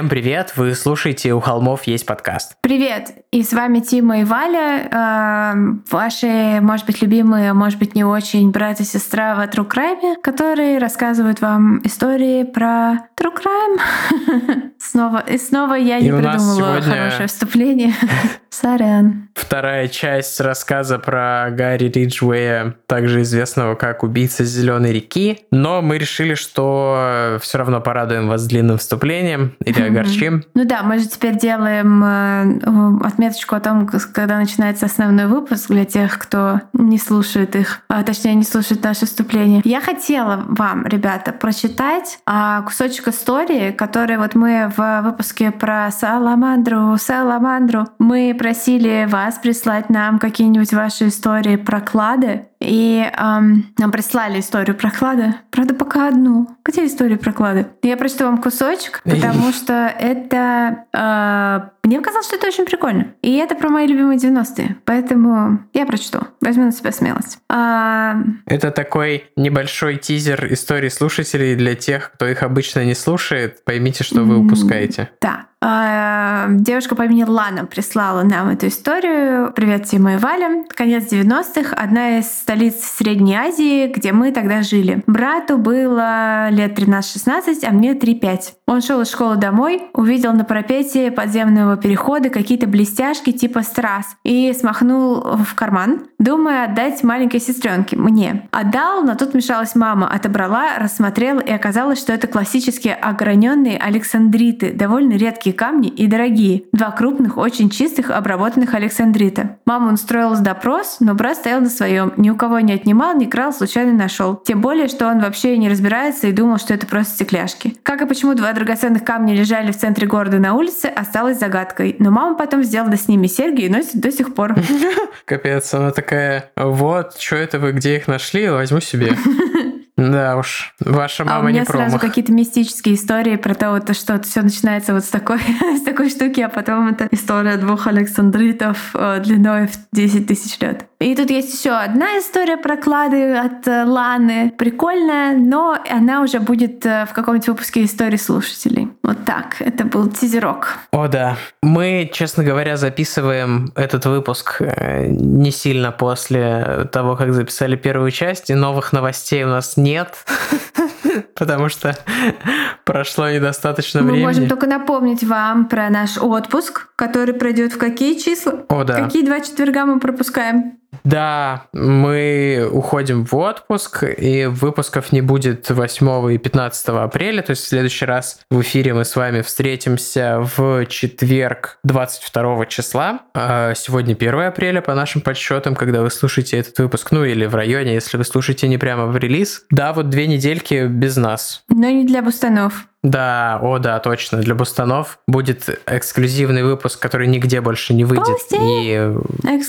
Всем привет! Вы слушаете «У холмов есть подкаст». Привет! И с вами Тима и Валя. Э, ваши, может быть, любимые, может быть, не очень брат и сестра в True Crime, которые рассказывают вам истории про True Crime. снова и снова я и не придумала хорошее вступление. Сорян. Вторая часть рассказа про Гарри Риджвея, также известного как убийца Зеленой реки. Но мы решили, что все равно порадуем вас длинным вступлением или огорчим. Ну да, мы же теперь делаем э, отметочку о том, когда начинается основной выпуск для тех, кто не слушает их, а точнее не слушает наше вступление. Я хотела вам, ребята, прочитать а, кусочек истории, который вот мы в выпуске про Саламандру, Саламандру, мы просили вас прислать нам какие-нибудь ваши истории про клады. И эм, нам прислали историю про клады. Правда, пока одну. Где история про клады? Я прочту вам кусочек, потому что это... Э, мне показалось, что это очень прикольно. И это про мои любимые 90-е. Поэтому я прочту. Возьму на себя смелость. А... Это такой небольшой тизер истории слушателей для тех, кто их обычно не слушает. Поймите, что вы упускаете. Да. А, девушка по имени Лана прислала нам эту историю. Привет, Тима и Валя. Конец 90-х. Одна из столиц Средней Азии, где мы тогда жили. Брату было лет 13-16, а мне 3-5. Он шел из школы домой, увидел на парапете подземного перехода какие-то блестяшки типа страз и смахнул в карман, думая отдать маленькой сестренке, мне. Отдал, но тут мешалась мама, отобрала, рассмотрела и оказалось, что это классические ограненные александриты, довольно редкие редкие камни и дорогие. Два крупных, очень чистых, обработанных александрита. Мама устроилась допрос, но брат стоял на своем. Ни у кого не отнимал, не крал, случайно нашел. Тем более, что он вообще не разбирается и думал, что это просто стекляшки. Как и почему два драгоценных камня лежали в центре города на улице, осталось загадкой. Но мама потом сделала с ними серьги и носит до сих пор. Капец, она такая, вот, что это вы, где их нашли, возьму себе. Да уж, ваша мама а у меня не сразу какие-то мистические истории про то, вот, что все начинается вот с такой, с такой штуки, а потом это история двух Александритов э, длиной в 10 тысяч лет. И тут есть еще одна история про клады от э, Ланы. Прикольная, но она уже будет э, в каком-нибудь выпуске истории слушателей. Вот так. Это был тизерок. О, да. Мы, честно говоря, записываем этот выпуск не сильно после того, как записали первую часть, и новых новостей у нас нет. потому что прошло недостаточно времени. Мы можем только напомнить вам про наш отпуск, который пройдет в какие числа? О, да. Какие два четверга мы пропускаем? Да, мы уходим в отпуск, и выпусков не будет 8 и 15 апреля, то есть в следующий раз в эфире мы с вами встретимся в четверг 22 числа. А сегодня 1 апреля по нашим подсчетам, когда вы слушаете этот выпуск, ну или в районе, если вы слушаете не прямо в релиз. Да, вот две недельки без нас. Но не для бустанов. Да, о да, точно. Для бустанов будет эксклюзивный выпуск, который нигде больше не выйдет. Бустик. И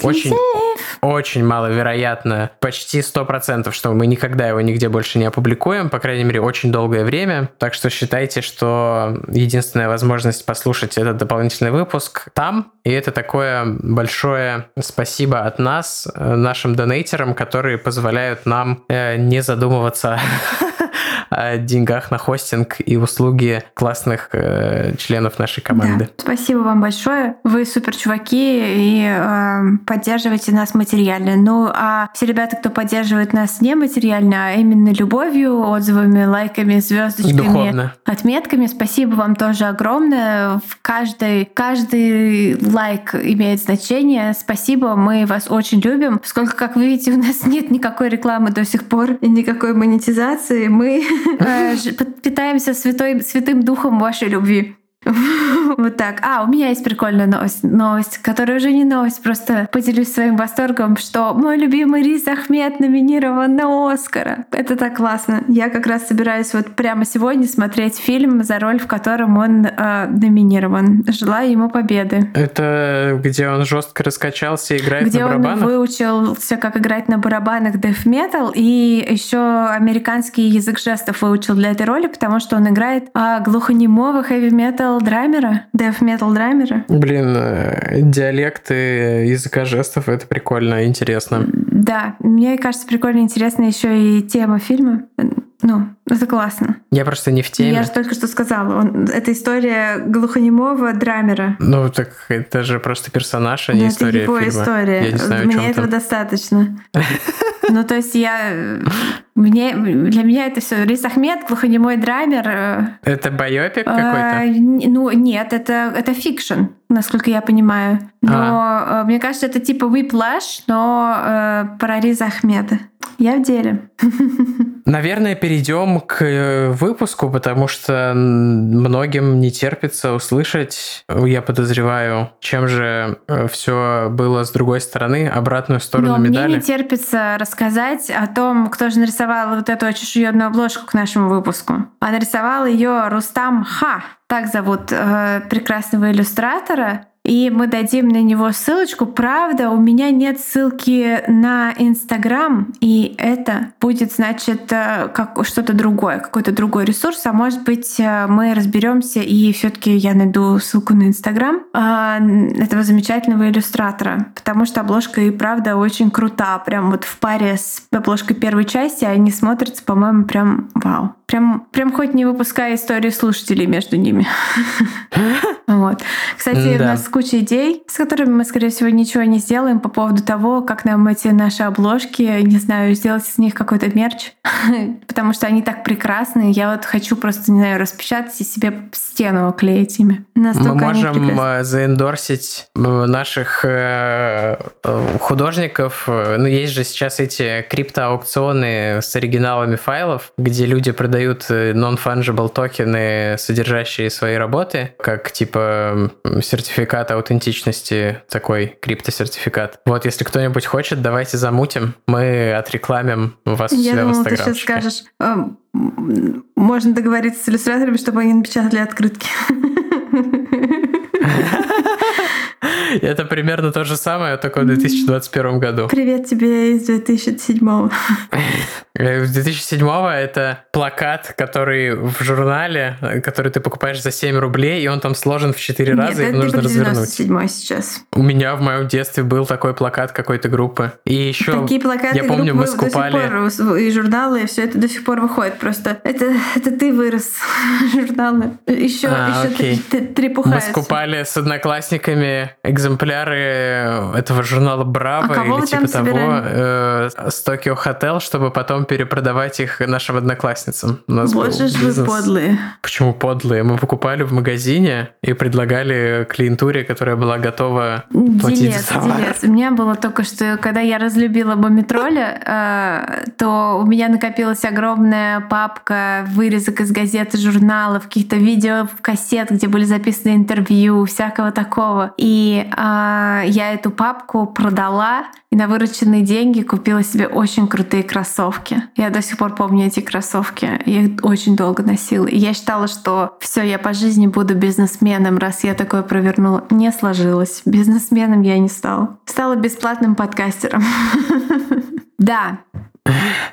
очень, очень маловероятно, почти сто процентов, что мы никогда его нигде больше не опубликуем, по крайней мере, очень долгое время. Так что считайте, что единственная возможность послушать этот дополнительный выпуск там. И это такое большое спасибо от нас, э, нашим донейтерам, которые позволяют нам э, не задумываться о деньгах на хостинг и услуги классных э, членов нашей команды. Да. Спасибо вам большое. Вы супер чуваки и э, поддерживаете нас материально. Ну а все ребята, кто поддерживает нас не материально, а именно любовью, отзывами, лайками, звездочками, Духовно. отметками, спасибо вам тоже огромное. В каждый, каждый лайк имеет значение. Спасибо, мы вас очень любим. Поскольку, как вы видите, у нас нет никакой рекламы до сих пор и никакой монетизации, мы питаемся святой, святым духом вашей любви. Вот так. А, у меня есть прикольная новость, новость, которая уже не новость, просто поделюсь своим восторгом, что мой любимый Риз Ахмед номинирован на Оскара. Это так классно. Я как раз собираюсь вот прямо сегодня смотреть фильм, за роль в котором он э, номинирован. Желаю ему победы. Это где он жестко раскачался и играет где на барабанах? Где он выучился, как играть на барабанах death metal, и еще американский язык жестов выучил для этой роли, потому что он играет э, глухонемого heavy metal драмера, death metal драмера. Блин, э, диалекты языка жестов это прикольно, интересно. Да, мне кажется, прикольно интересно еще и тема фильма. Ну, это классно. Я просто не в теме. Я же только что сказала. Он, это история глухонемого драмера. Ну, так это же просто персонаж, а не Но ну, история это его фильма. история. Я не знаю, Мне этого там. достаточно. Ну, то есть я... Мне, для меня это все. Рис Ахмед, глухонемой драмер. Э, это байопик какой-то? Ну, нет, это, это fiction, насколько я понимаю. Но а. мне кажется, это типа Whiplash, но э, про Риза Ахмеда. Я в деле. Наверное, перейдем к э, выпуску, потому что многим не терпится услышать, я подозреваю, чем же э, все было с другой стороны, обратную сторону Но медали. Мне не терпится рассказать о том, кто же нарисовал вот эту чешуенную обложку к нашему выпуску. А нарисовал ее Рустам Ха. Так зовут э, прекрасного иллюстратора и мы дадим на него ссылочку. Правда, у меня нет ссылки на Инстаграм, и это будет, значит, э, как что-то другое, какой-то другой ресурс. А может быть, э, мы разберемся, и все-таки я найду ссылку на Инстаграм а, этого замечательного иллюстратора, потому что обложка и правда очень крута. Прям вот в паре с обложкой первой части они смотрятся, по-моему, прям вау. Прям, прям хоть не выпуская истории слушателей между ними. Вот. Кстати, у нас куча идей, с которыми мы, скорее всего, ничего не сделаем по поводу того, как нам эти наши обложки, не знаю, сделать из них какой-то мерч, потому что они так прекрасные. Я вот хочу просто, не знаю, распечатать и себе стену оклеить ими. Настолько мы можем э, заэндорсить э, наших э, художников. Ну, есть же сейчас эти криптоаукционы с оригиналами файлов, где люди продают дают э, non-fungible токены, содержащие свои работы, как типа сертификат аутентичности, такой криптосертификат. Вот, если кто-нибудь хочет, давайте замутим. Мы отрекламим вас Я себя думала, в ты сейчас скажешь, эм, можно договориться с иллюстраторами, чтобы они напечатали открытки. Это примерно то же самое, только в 2021 году. Привет тебе из 2007 э, В 2007 это плакат, который в журнале, который ты покупаешь за 7 рублей, и он там сложен в 4 раза, и нужно развернуть. сейчас. У меня в моем детстве был такой плакат какой-то группы. И еще, Такие плакаты я помню, мы скупали... До сих пор, и журналы, и все это до сих пор выходит. Просто это, это ты вырос, журналы. Еще, а, еще трепухаешь. Мы скупали с одноклассниками экземпляры этого журнала Браво а или типа того э, с Токио Хотел, чтобы потом перепродавать их нашим одноклассницам. У нас Боже ж вы подлые. Почему подлые? Мы покупали в магазине и предлагали клиентуре, которая была готова платить делец, за товар. Делец. У меня было только что, когда я разлюбила Бомитроля, э, то у меня накопилась огромная папка вырезок из газет журналов, каких-то видео, кассет, где были записаны интервью, всякого такого. И э, я эту папку продала и на вырученные деньги купила себе очень крутые кроссовки. Я до сих пор помню эти кроссовки. Я их очень долго носила. И я считала, что все, я по жизни буду бизнесменом, раз я такое провернула. Не сложилось. Бизнесменом я не стала. Стала бесплатным подкастером. Да.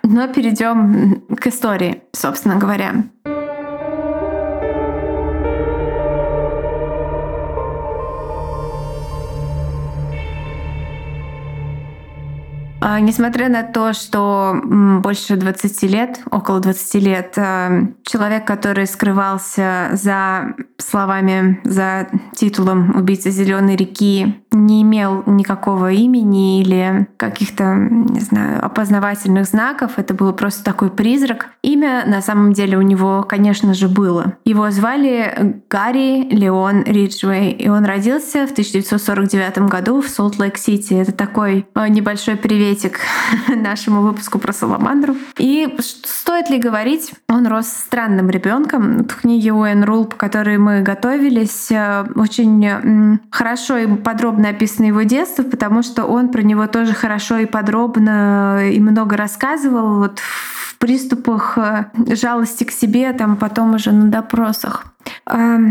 Но перейдем к истории, собственно говоря. Несмотря на то, что больше 20 лет, около 20 лет, э, человек, который скрывался за словами, за титулом «Убийца Зеленой реки», не имел никакого имени или каких-то, не знаю, опознавательных знаков. Это был просто такой призрак. Имя на самом деле у него, конечно же, было. Его звали Гарри Леон Риджвей, и он родился в 1949 году в Солт-Лейк-Сити. Это такой э, небольшой приветик нашему выпуску про Саламандру. И стоит ли говорить, он рос странным ребенком. В книге Уэн Рул, по которой мы готовились, э, очень хорошо и подробно описано его детство, потому что он про него тоже хорошо и подробно и много рассказывал. Вот в приступах э, жалости к себе, там потом уже на допросах.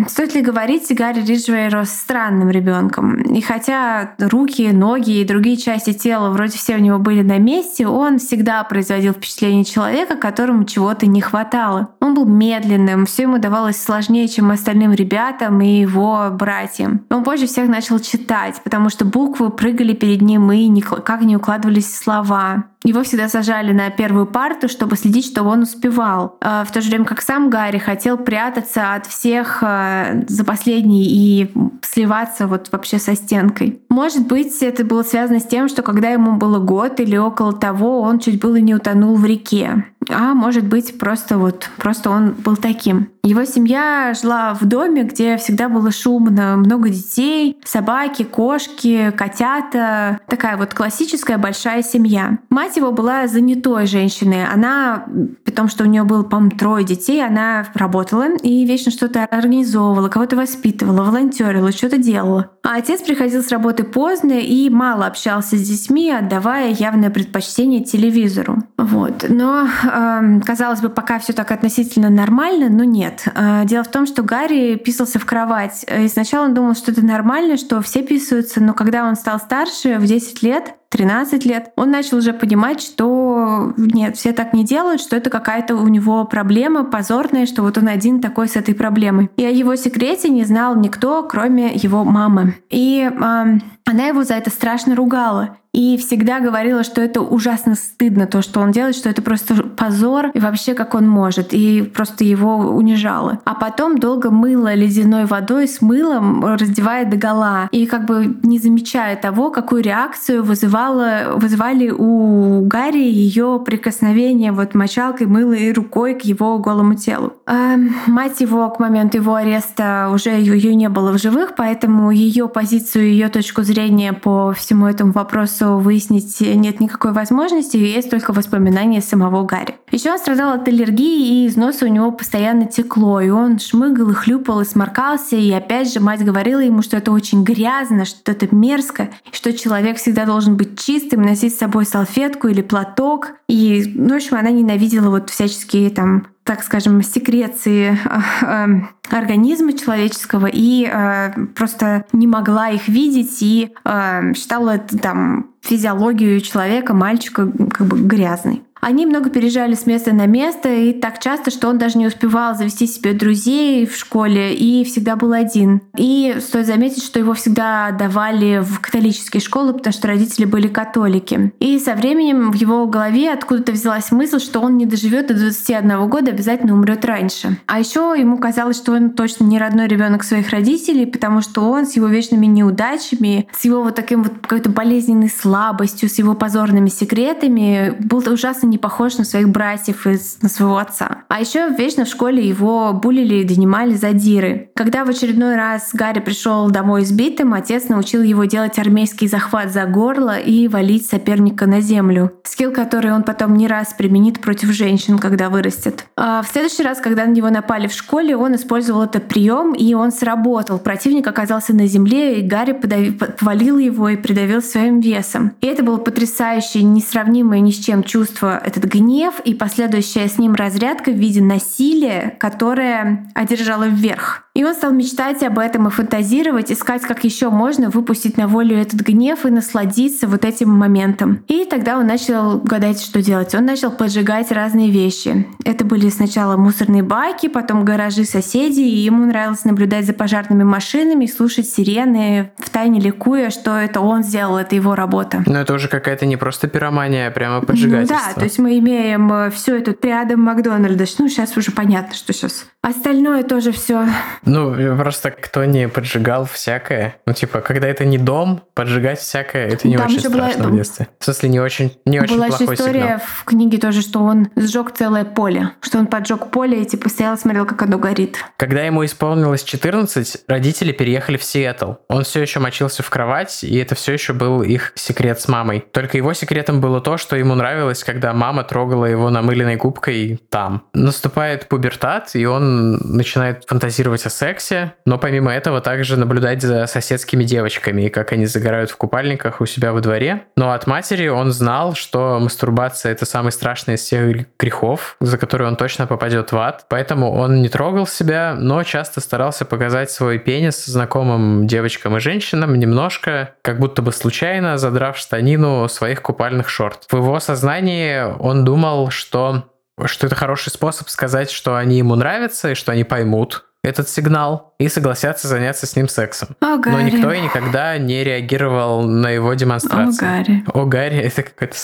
Стоит ли говорить, Гарри Риджвей рос странным ребенком. И хотя руки, ноги и другие части тела вроде все у него были на месте, он всегда производил впечатление человека, которому чего-то не хватало. Он был медленным, все ему давалось сложнее, чем остальным ребятам и его братьям. Он позже всех начал читать, потому что буквы прыгали перед ним и никак не укладывались слова. Его всегда сажали на первую парту, чтобы следить, чтобы он успевал. А в то же время как сам Гарри хотел прятаться от всех а, за последний и сливаться вот вообще со стенкой. Может быть, это было связано с тем, что когда ему было год или около того, он чуть было не утонул в реке. А может быть, просто вот, просто он был таким. Его семья жила в доме, где всегда было шумно, много детей, собаки, кошки, котята. Такая вот классическая большая семья. Мать его была занятой женщиной. Она, при том, что у нее было, по-моему, трое детей, она работала и вечно что-то организовывала, кого-то воспитывала, волонтерила, что-то делала. А отец приходил с работы поздно и мало общался с детьми, отдавая явное предпочтение телевизору. Вот. Но, э, казалось бы, пока все так относительно нормально, но нет. Э, дело в том, что Гарри писался в кровать. И сначала он думал, что это нормально, что все писаются, но когда он стал старше, в 10 лет, 13 лет, он начал уже понимать, что нет, все так не делают, что это какая-то у него проблема позорная, что вот он один такой с этой проблемой. И о его секрете не знал никто, кроме его мамы. И э, она его за это страшно ругала и всегда говорила, что это ужасно стыдно, то, что он делает, что это просто позор, и вообще как он может, и просто его унижала. А потом долго мыла ледяной водой с мылом, раздевая до гола, и как бы не замечая того, какую реакцию вызывала, вызывали у Гарри ее прикосновение вот мочалкой, мыла и рукой к его голому телу. А мать его к моменту его ареста уже ее не было в живых, поэтому ее позицию, ее точку зрения по всему этому вопросу что выяснить нет никакой возможности, есть только воспоминания самого Гарри. Еще он страдал от аллергии, и из носа у него постоянно текло, и он шмыгал и хлюпал и сморкался, и опять же мать говорила ему, что это очень грязно, что это мерзко, и что человек всегда должен быть чистым, носить с собой салфетку или платок. И, ну, в общем, она ненавидела вот всяческие там так скажем, секреции э, организма человеческого и э, просто не могла их видеть и э, считала это там физиологию человека, мальчика как бы грязной. Они много переезжали с места на место, и так часто, что он даже не успевал завести себе друзей в школе и всегда был один. И стоит заметить, что его всегда давали в католические школы, потому что родители были католики. И со временем в его голове откуда-то взялась мысль, что он не доживет до 21 года, обязательно умрет раньше. А еще ему казалось, что он точно не родной ребенок своих родителей, потому что он с его вечными неудачами, с его вот таким вот какой-то болезненной слабостью, с его позорными секретами был ужасно не похож на своих братьев и на своего отца. А еще вечно в школе его булили и донимали задиры. Когда в очередной раз Гарри пришел домой избитым, отец научил его делать армейский захват за горло и валить соперника на землю. Скилл, который он потом не раз применит против женщин, когда вырастет. А в следующий раз, когда на него напали в школе, он использовал этот прием, и он сработал. Противник оказался на земле, и Гарри подавил, повалил его и придавил своим весом. И это было потрясающее, несравнимое ни с чем чувство этот гнев и последующая с ним разрядка в виде насилия, которое одержало вверх. И он стал мечтать об этом и фантазировать, искать, как еще можно выпустить на волю этот гнев и насладиться вот этим моментом. И тогда он начал гадать, что делать. Он начал поджигать разные вещи. Это были сначала мусорные баки, потом гаражи соседей, и ему нравилось наблюдать за пожарными машинами слушать сирены, в тайне ликуя, что это он сделал, это его работа. Но это уже какая-то не просто пиромания, а прямо поджигательство. Да, то есть мы имеем э, все это рядом Макдональда. Ну, сейчас уже понятно, что сейчас. Остальное тоже все Ну, просто кто не поджигал всякое. Ну, типа, когда это не дом, поджигать всякое, это не Там очень еще была- страшно в детстве. В смысле, не очень, не очень Была плохой история сигнал. в книге тоже, что он сжег целое поле, что он поджег поле и типа стоял, смотрел, как оно горит. Когда ему исполнилось 14, родители переехали в Сиэтл. Он все еще мочился в кровать, и это все еще был их секрет с мамой. Только его секретом было то, что ему нравилось, когда мама трогала его намыленной губкой там. Наступает пубертат, и он начинает фантазировать о сексе, но помимо этого также наблюдать за соседскими девочками, и как они загорают в купальниках у себя во дворе. Но от матери он знал, что мастурбация — это самый страшный из всех грехов, за который он точно попадет в ад. Поэтому он не трогал себя, но часто старался показать свой пенис знакомым девочкам и женщинам немножко, как будто бы случайно, задрав штанину своих купальных шорт. В его сознании он думал, что что это хороший способ сказать, что они ему нравятся и что они поймут этот сигнал и согласятся заняться с ним сексом. О, Но Гарри. никто и никогда не реагировал на его О, демонстрации. Гарри. О, Гарри, это какой-то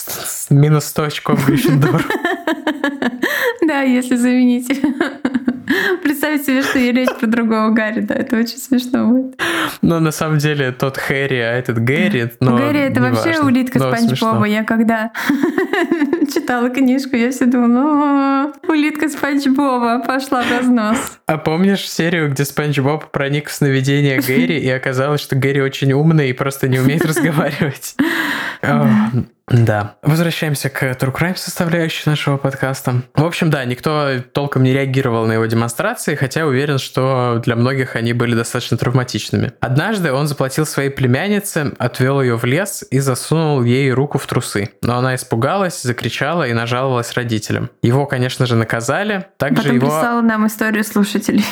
минус 100 очков Гриффиндор. Да, если заменить. Представить себе, что я речь про другого Гарри, да, это очень смешно будет. Но на самом деле тот Хэри, а этот Гэри, но У Гарри это вообще неважно. улитка Но Спанч смешно. Боба. Я когда читала книжку, я все думала, «О, улитка Спанч Боба пошла в разнос. А помнишь серию, где Спанч Боб проник в сновидение Гэри, и оказалось, что Гэри очень умный и просто не умеет разговаривать? Да. Возвращаемся к True Crime составляющей нашего подкаста. В общем, да, никто толком не реагировал на его демонстрации, хотя уверен, что для многих они были достаточно травматичными. Однажды он заплатил своей племяннице, отвел ее в лес и засунул ей руку в трусы. Но она испугалась, закричала и нажаловалась родителям. Его, конечно же, наказали. Также Потом его... прислала нам историю слушателей.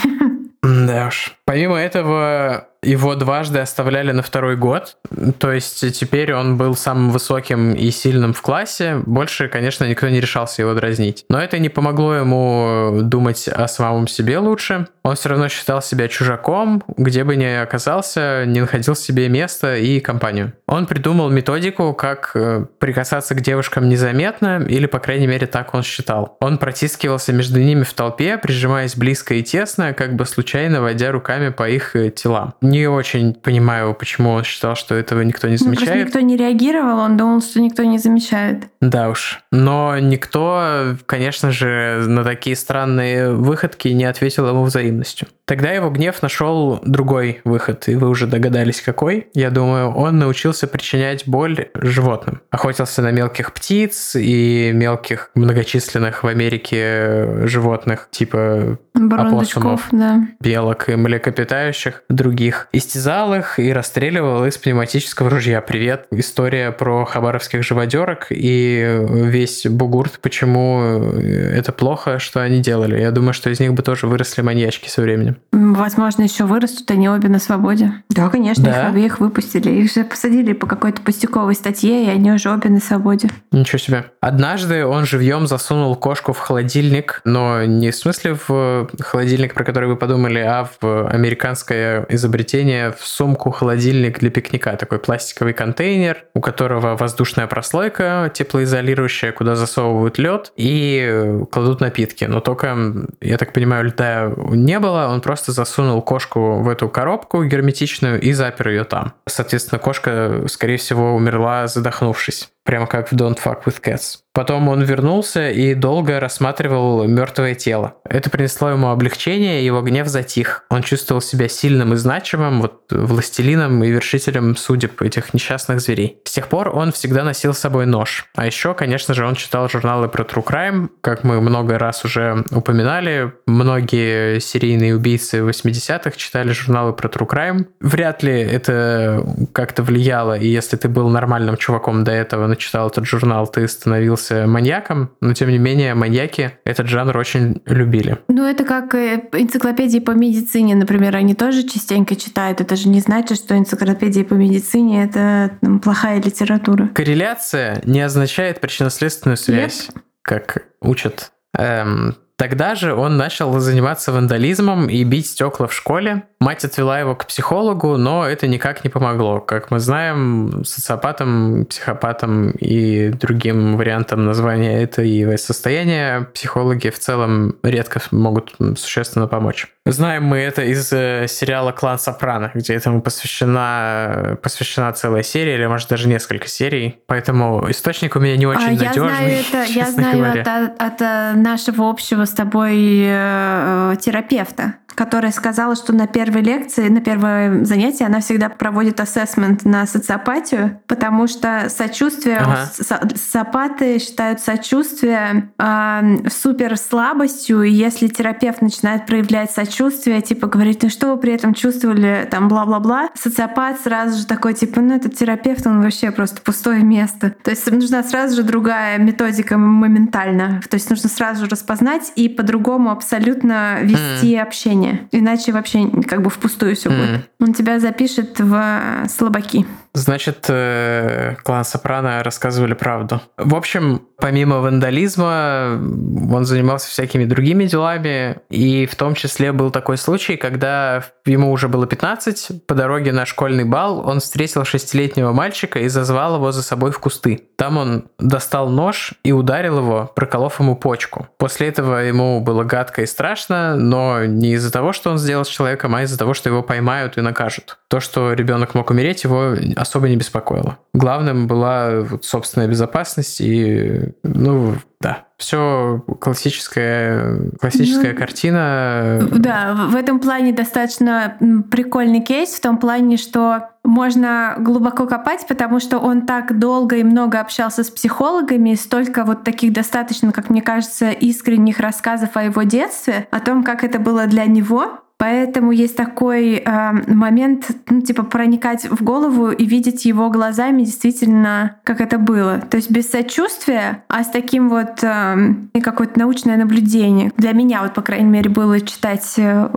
Да уж. Помимо этого, его дважды оставляли на второй год. То есть теперь он был самым высоким и сильным в классе. Больше, конечно, никто не решался его дразнить. Но это не помогло ему думать о самом себе лучше. Он все равно считал себя чужаком, где бы ни оказался, не находил себе места и компанию. Он придумал методику, как э, прикасаться к девушкам незаметно, или, по крайней мере, так он считал. Он протискивался между ними в толпе, прижимаясь близко и тесно, как бы случайно водя руками по их э, телам. Не очень понимаю, почему он считал, что этого никто не Ну, просто замечает. никто не реагировал, он думал, что никто не замечает. Да уж. Но никто, конечно же, на такие странные выходки не ответил ему взаимностью. Тогда его гнев нашел другой выход, и вы уже догадались, какой. Я думаю, он научился причинять боль животным. Охотился на мелких птиц и мелких многочисленных в Америке животных, типа Опоссумов. да. белок и млекопитающих других. Истязал их и расстреливал из пневматического ружья. Привет. История про хабаровских живодерок и весь бугурт, почему это плохо, что они делали. Я думаю, что из них бы тоже выросли маньячки со временем. Возможно, еще вырастут, они обе на свободе. Да, конечно, Да? их обеих выпустили. Их же посадили по какой-то пустяковой статье, и они уже обе на свободе. Ничего себе. Однажды он живьем засунул кошку в холодильник, но не в смысле в холодильник, про который вы подумали, а в американское изобретение в сумку-холодильник для пикника. Такой пластиковый контейнер, у которого воздушная прослойка теплоизолирующая, куда засовывают лед и кладут напитки. Но только, я так понимаю, льда не было, он просто засунул кошку в эту коробку герметичную и запер ее там. Соответственно, кошка, скорее всего, умерла, задохнувшись. Прямо как в Don't Fuck With Cats. Потом он вернулся и долго рассматривал мертвое тело. Это принесло ему облегчение, его гнев затих. Он чувствовал себя сильным и значимым, вот властелином и вершителем судеб этих несчастных зверей. С тех пор он всегда носил с собой нож. А еще, конечно же, он читал журналы про True Crime. Как мы много раз уже упоминали, многие серийные убийцы 80-х читали журналы про True Crime. Вряд ли это как-то влияло, и если ты был нормальным чуваком до этого, начитал этот журнал, ты становился маньяком, но тем не менее маньяки этот жанр очень любили. Ну, это как э, энциклопедии по медицине, например, они тоже частенько читают. Это же не значит, что энциклопедии по медицине — это м, плохая литература. Корреляция не означает причинно-следственную связь, как учат. Эм, Тогда же он начал заниматься вандализмом и бить стекла в школе. Мать отвела его к психологу, но это никак не помогло. Как мы знаем, социопатам, психопатам и другим вариантам названия этого состояния психологи в целом редко могут существенно помочь. Знаем мы это из э, сериала «Клан Сопрано», где этому посвящена, посвящена целая серия, или, может, даже несколько серий. Поэтому источник у меня не очень а, надежный. Я знаю, это, я знаю от, от, от э, нашего общего с тобой э, терапевта которая сказала, что на первой лекции, на первое занятие она всегда проводит ассессмент на социопатию, потому что сочувствие, ага. социопаты считают сочувствие э, супер слабостью, и если терапевт начинает проявлять сочувствие, типа говорить, ну что вы при этом чувствовали, там бла-бла-бла, социопат сразу же такой, типа, ну этот терапевт, он вообще просто пустое место. То есть нужна сразу же другая методика моментально. То есть нужно сразу же распознать и по-другому абсолютно вести mm. общение общение. Иначе вообще как бы впустую все mm. будет. Он тебя запишет в слабаки. Значит, э, клан Сопрано рассказывали правду. В общем, помимо вандализма, он занимался всякими другими делами, и в том числе был такой случай, когда ему уже было 15, по дороге на школьный бал он встретил шестилетнего мальчика и зазвал его за собой в кусты. Там он достал нож и ударил его, проколов ему почку. После этого ему было гадко и страшно, но не из-за того, что он сделал с человеком, а из-за того, что его поймают и накажут. То, что ребенок мог умереть, его особо не беспокоило. Главным была вот собственная безопасность и, ну, да, все классическая, классическая ну, картина. Да, в этом плане достаточно прикольный кейс, в том плане, что можно глубоко копать, потому что он так долго и много общался с психологами, столько вот таких достаточно, как мне кажется, искренних рассказов о его детстве, о том, как это было для него, Поэтому есть такой э, момент, ну, типа, проникать в голову и видеть его глазами действительно, как это было. То есть без сочувствия, а с таким вот э, какое-то научное наблюдение. Для меня, вот, по крайней мере, было читать э,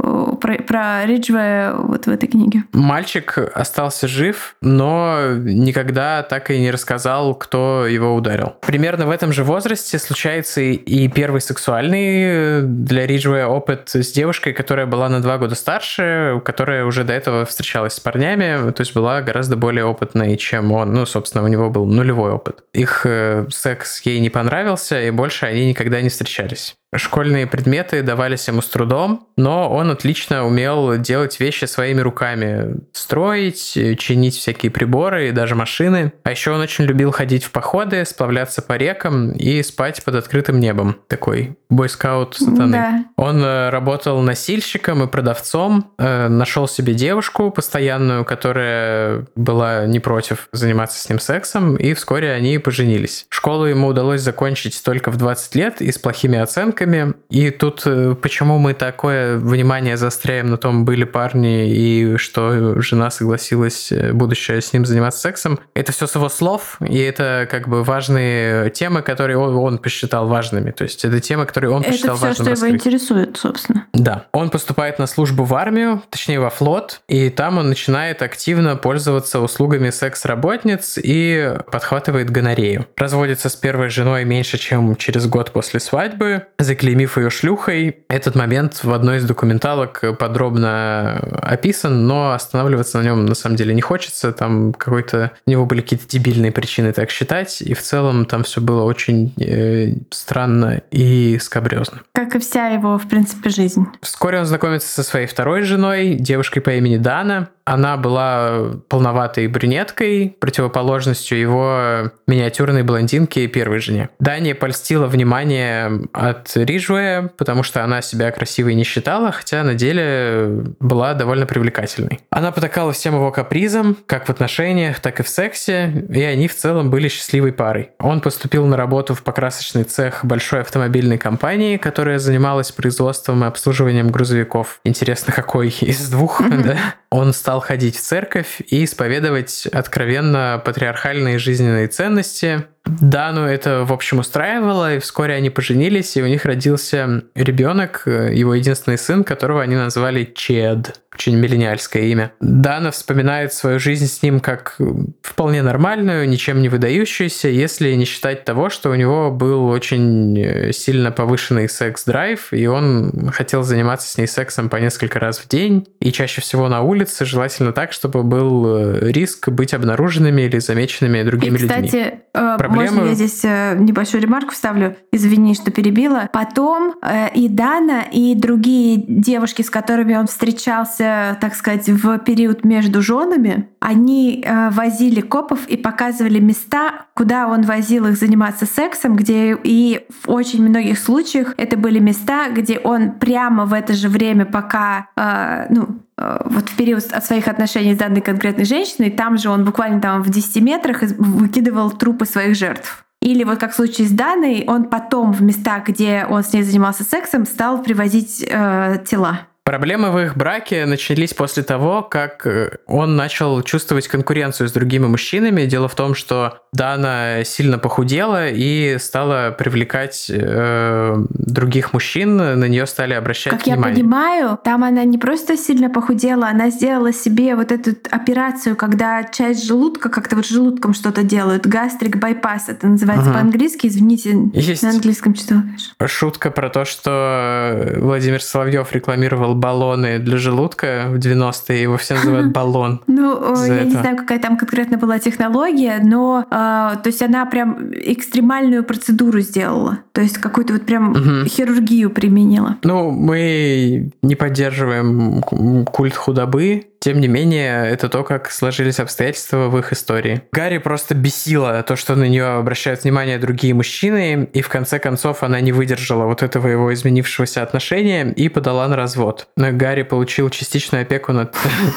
про, про Риджвея вот в этой книге. Мальчик остался жив, но никогда так и не рассказал, кто его ударил. Примерно в этом же возрасте случается и первый сексуальный э, для Риджвея опыт с девушкой, которая была на два два года старше, которая уже до этого встречалась с парнями, то есть была гораздо более опытной, чем он. Ну, собственно, у него был нулевой опыт. Их э, секс ей не понравился, и больше они никогда не встречались. Школьные предметы давались ему с трудом, но он отлично умел делать вещи своими руками. Строить, чинить всякие приборы и даже машины. А еще он очень любил ходить в походы, сплавляться по рекам и спать под открытым небом. Такой бойскаут сатаны. Да. Он э, работал носильщиком и продавцом, э, нашел себе девушку постоянную, которая была не против заниматься с ним сексом, и вскоре они поженились. Школу ему удалось закончить только в 20 лет и с плохими оценками, девушками. И тут э, почему мы такое внимание заостряем на том, были парни и что жена согласилась э, будущее с ним заниматься сексом. Это все с его слов, и это как бы важные темы, которые он, он посчитал важными. То есть это темы, которые он посчитал важными. Это все, что его интересует, собственно. Да. Он поступает на службу в армию, точнее во флот, и там он начинает активно пользоваться услугами секс-работниц и подхватывает гонорею. Разводится с первой женой меньше, чем через год после свадьбы, заклеймив ее шлюхой. Этот момент в одной из документалок подробно описан, но останавливаться на нем на самом деле не хочется. Там какой-то у него были какие-то дебильные причины так считать, и в целом там все было очень э, странно и скабрезно. Как и вся его, в принципе, жизнь. Вскоре он знакомится со своей второй женой, девушкой по имени Дана. Она была полноватой брюнеткой, противоположностью его миниатюрной блондинке первой жене. Дания польстила внимание от Риджуэ, потому что она себя красивой не считала, хотя на деле была довольно привлекательной. Она потакала всем его капризам, как в отношениях, так и в сексе, и они в целом были счастливой парой. Он поступил на работу в покрасочный цех большой автомобильной компании, которая занималась производством и обслуживанием грузовиков. Интересно, какой из двух, да? Он стал ходить в церковь и исповедовать откровенно патриархальные жизненные ценности, Дану это, в общем, устраивало, и вскоре они поженились, и у них родился ребенок, его единственный сын, которого они назвали Чед очень миллениальское имя. Дана вспоминает свою жизнь с ним как вполне нормальную, ничем не выдающуюся, если не считать того, что у него был очень э, сильно повышенный секс-драйв, и он хотел заниматься с ней сексом по несколько раз в день, и чаще всего на улице, желательно так, чтобы был э, риск быть обнаруженными или замеченными другими и, кстати, людьми. Кстати, э, Проблемы... можно я здесь небольшую ремарку вставлю? Извини, что перебила. Потом и Дана, и другие девушки, с которыми он встречался так сказать, в период между женами, они э, возили копов и показывали места, куда он возил их заниматься сексом, где и в очень многих случаях это были места, где он прямо в это же время, пока, э, ну, э, вот в период от своих отношений с данной конкретной женщиной, там же он буквально там в 10 метрах выкидывал трупы своих жертв. Или вот как в случае с Даной, он потом в местах, где он с ней занимался сексом, стал привозить э, тела. Проблемы в их браке начались после того, как э, он начал чувствовать конкуренцию с другими мужчинами. Дело в том, что Дана сильно похудела и стала привлекать э, других мужчин, на нее стали обращать как внимание. Как я понимаю, там она не просто сильно похудела, она сделала себе вот эту операцию, когда часть желудка, как-то вот желудком что-то делают, гастрик байпас, это называется угу. по-английски, извините, Есть на английском что Шутка про то, что Владимир Соловьев рекламировал баллоны для желудка в 90-е, его все называют баллон. Ну, я это. не знаю, какая там конкретно была технология, но э, то есть она прям экстремальную процедуру сделала. То есть какую-то вот прям угу. хирургию применила. Ну, мы не поддерживаем культ худобы, тем не менее, это то, как сложились обстоятельства в их истории. Гарри просто бесила то, что на нее обращают внимание другие мужчины, и в конце концов она не выдержала вот этого его изменившегося отношения и подала на развод. Гарри получил частичную опеку над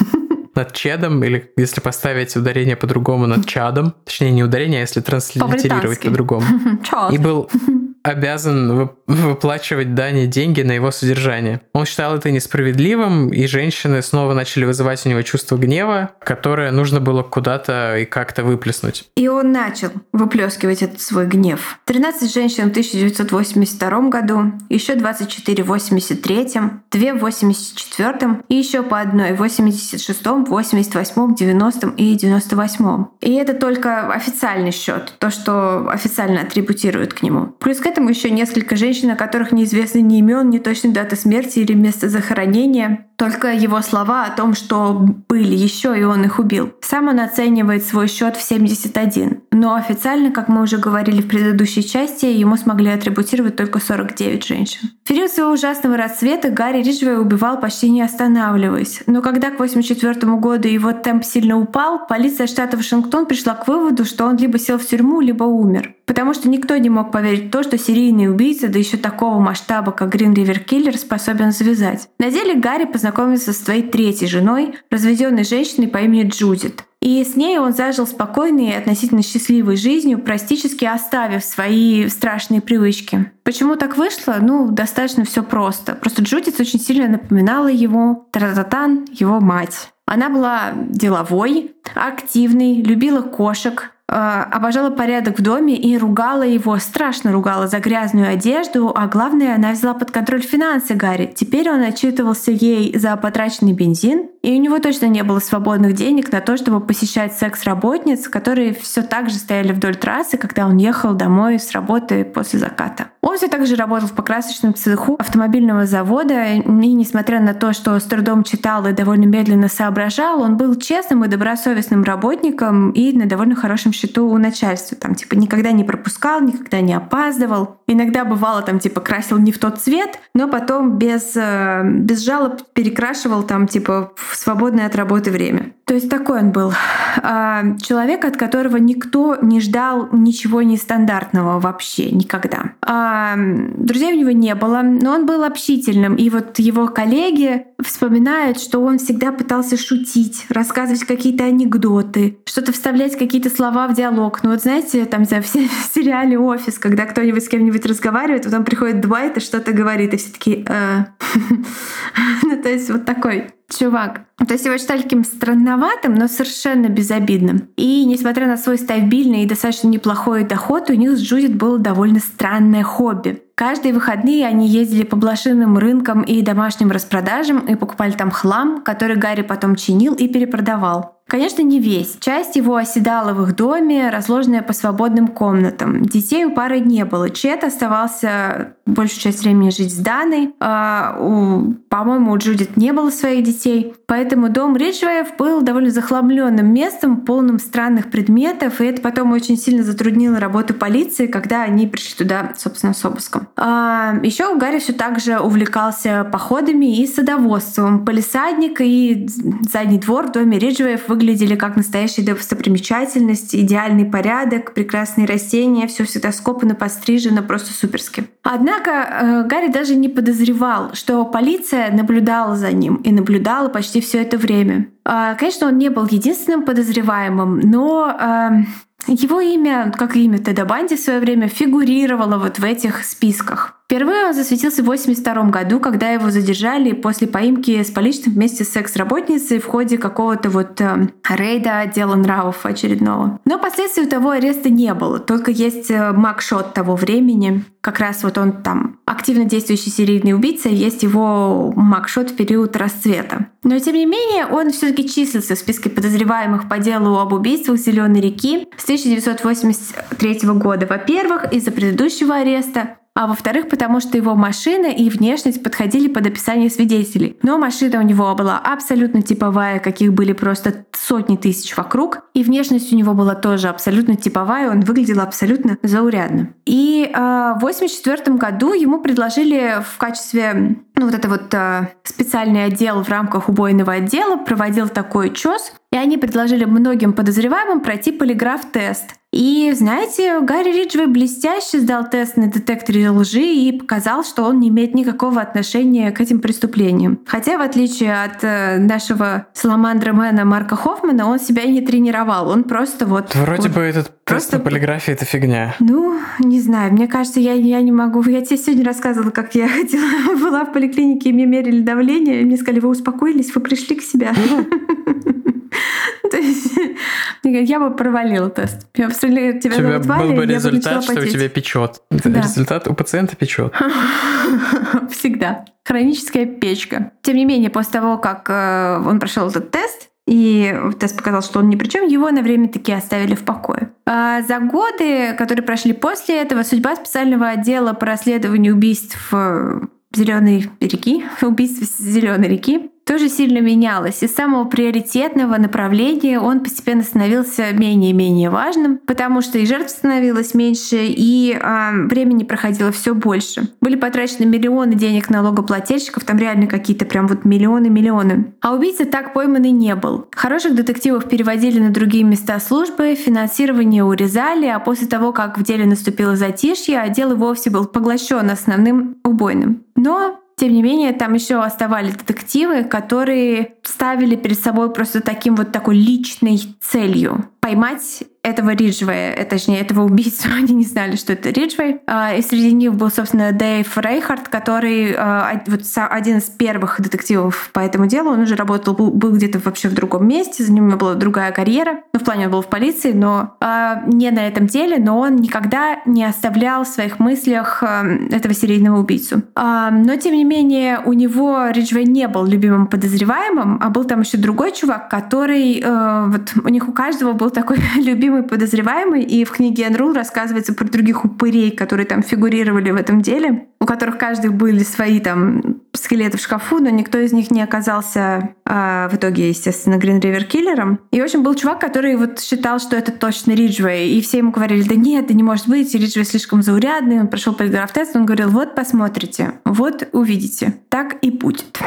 над Чедом, или если поставить ударение по-другому, над Чадом. Точнее, не ударение, а если транслитерировать по-другому. По и был обязан выплачивать Дане деньги на его содержание. Он считал это несправедливым, и женщины снова начали вызывать у него чувство гнева, которое нужно было куда-то и как-то выплеснуть. И он начал выплескивать этот свой гнев. 13 женщин в 1982 году, еще 24 в 83, 2 в 84 и еще по одной в 86, 88, 90 и 98. И это только официальный счет, то, что официально атрибутируют к нему. Плюс к этому еще несколько женщин, о которых неизвестны ни имен, ни точной даты смерти или место захоронения. Только его слова о том, что были еще, и он их убил. Сам он оценивает свой счет в 71. Но официально, как мы уже говорили в предыдущей части, ему смогли атрибутировать только 49 женщин. В период своего ужасного расцвета Гарри Риджвей убивал почти не останавливаясь. Но когда к 84 году его темп сильно упал, полиция штата Вашингтон пришла к выводу, что он либо сел в тюрьму, либо умер. Потому что никто не мог поверить в то, что серийный убийца, да еще такого масштаба, как Грин Ривер Киллер, способен завязать. На деле Гарри познакомился со своей третьей женой, разведенной женщиной по имени Джудит. И с ней он зажил спокойной и относительно счастливой жизнью, практически оставив свои страшные привычки. Почему так вышло? Ну, достаточно все просто. Просто Джудит очень сильно напоминала его, Тарататан, его мать. Она была деловой, активной, любила кошек, обожала порядок в доме и ругала его, страшно ругала за грязную одежду, а главное, она взяла под контроль финансы Гарри. Теперь он отчитывался ей за потраченный бензин, и у него точно не было свободных денег на то, чтобы посещать секс-работниц, которые все так же стояли вдоль трассы, когда он ехал домой с работы после заката. Он все так же работал в покрасочном цеху автомобильного завода, и несмотря на то, что с трудом читал и довольно медленно соображал, он был честным и добросовестным работником и на довольно хорошем счету у начальства. Там, типа, никогда не пропускал, никогда не опаздывал. Иногда бывало, там, типа, красил не в тот цвет, но потом без, э, без жалоб перекрашивал, там, типа, в свободное от работы время. То есть такой он был. А, человек, от которого никто не ждал ничего нестандартного вообще никогда. А, друзей у него не было, но он был общительным. И вот его коллеги вспоминают, что он всегда пытался шутить, рассказывать какие-то анекдоты, что-то вставлять какие-то слова в диалог. Ну вот знаете, там за все в сериале «Офис», когда кто-нибудь с кем-нибудь разговаривает, потом приходит Дуайт и что-то говорит, и все таки «Э». Ну то есть вот такой чувак. То есть его считали таким странноватым, но совершенно безобидным. И несмотря на свой стабильный и достаточно неплохой доход, у них с Джудит было довольно странное хобби. Каждые выходные они ездили по блошиным рынкам и домашним распродажам и покупали там хлам, который Гарри потом чинил и перепродавал. Конечно, не весь. Часть его оседала в их доме, разложенная по свободным комнатам. Детей у пары не было. Чет оставался большую часть времени жить с Даной. А у, по-моему, у Джудит не было своих детей. Поэтому дом Риджвеев был довольно захламленным местом, полным странных предметов, и это потом очень сильно затруднило работу полиции, когда они пришли туда, собственно, с обыском. А, еще Гарри все так же увлекался походами и садоводством. Полисадник и задний двор в доме Риджвеев выглядели как настоящая достопримечательность, идеальный порядок, прекрасные растения, все всегда скопано, пострижено, просто суперски. Однако э, Гарри даже не подозревал, что полиция наблюдала за ним и наблюдала почти все это время. Э, конечно, он не был единственным подозреваемым, но э, его имя, как и имя Теда Банди в свое время, фигурировало вот в этих списках. Впервые он засветился в 1982 году, когда его задержали после поимки с поличным вместе с секс-работницей в ходе какого-то вот э, рейда отдела нравов очередного. Но последствий того ареста не было, только есть э, макшот того времени. Как раз вот он там активно действующий серийный убийца, есть его макшот в период расцвета. Но тем не менее, он все-таки числился в списке подозреваемых по делу об убийствах Зеленой реки с 1983 года. Во-первых, из-за предыдущего ареста, а во-вторых, потому что его машина и внешность подходили под описание свидетелей. Но машина у него была абсолютно типовая, каких были просто сотни тысяч вокруг, и внешность у него была тоже абсолютно типовая, он выглядел абсолютно заурядно. И э, в 1984 году ему предложили в качестве ну, вот это вот э, специальный отдел в рамках убойного отдела проводил такой ЧОС, и они предложили многим подозреваемым пройти полиграф-тест. И, знаете, Гарри Риджвей блестяще сдал тест на детекторе лжи и показал, что он не имеет никакого отношения к этим преступлениям. Хотя, в отличие от э, нашего саламандра Мэна Марка Хоффмана, он себя не тренировал. Он просто вот... Вроде вот, бы этот просто... тест на полиграфии — это фигня. Ну, не знаю. Мне кажется, я, я не могу... Я тебе сегодня рассказывала, как я ходила, была в поликлинике, и мне мерили давление, и мне сказали, вы успокоились, вы пришли к себе. То есть я бы провалила тест. Я тебя, тебя зовут Валя, был бы результат, что у тебя печет. Результат у пациента печет. Всегда. Хроническая печка. Тем не менее, после того, как э, он прошел этот тест, и тест показал, что он ни при чем, его на время таки оставили в покое. А за годы, которые прошли после этого, судьба специального отдела по расследованию убийств э, Зеленой реки, убийств Зеленой реки, тоже сильно менялось. Из самого приоритетного направления он постепенно становился менее и менее важным, потому что и жертв становилось меньше, и э, времени проходило все больше. Были потрачены миллионы денег налогоплательщиков, там реально какие-то прям вот миллионы-миллионы. А убийца так пойманный не был. Хороших детективов переводили на другие места службы, финансирование урезали, а после того, как в деле наступило затишье, отдел и вовсе был поглощен основным убойным. Но тем не менее, там еще оставались детективы, которые ставили перед собой просто таким вот такой личной целью поймать этого Риджвея, э, точнее, этого убийцу. Они не знали, что это Риджвей. А, и среди них был, собственно, Дэйв Рейхард, который а, вот один из первых детективов по этому делу. Он уже работал, был, где-то вообще в другом месте, за ним была другая карьера. Ну, в плане он был в полиции, но а, не на этом деле, но он никогда не оставлял в своих мыслях этого серийного убийцу. Но, тем не менее, у него Риджвей не был любимым подозреваемым, а был там еще другой чувак, который... Вот у них у каждого был такой любимый подозреваемый, и в книге Энрул рассказывается про других упырей, которые там фигурировали в этом деле, у которых каждый были свои там скелеты в шкафу, но никто из них не оказался а, в итоге, естественно, Грин Ривер киллером. И, в общем, был чувак, который вот считал, что это точно Риджвей, и все ему говорили, да нет, это не может быть, Риджвей слишком заурядный, он прошел полиграф-тест, он говорил, вот посмотрите, вот увидите, так и будет.